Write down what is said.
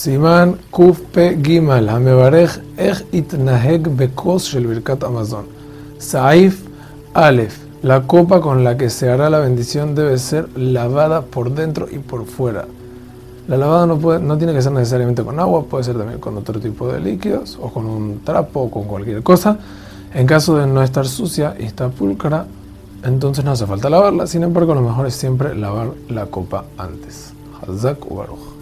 Siman Kuf Pe Gimal Hamebarej Ech Itnaheg Bekos Shel Birkat Amazon. Saif Alef. La copa con la que se hará la bendición debe ser lavada por dentro y por fuera. La lavada no, puede, no tiene que ser necesariamente con agua, puede ser también con otro tipo de líquidos o con un trapo o con cualquier cosa. En caso de no estar sucia y está pulcra, entonces no hace falta lavarla. Sin embargo, lo mejor es siempre lavar la copa antes. Hazak Ubaruch.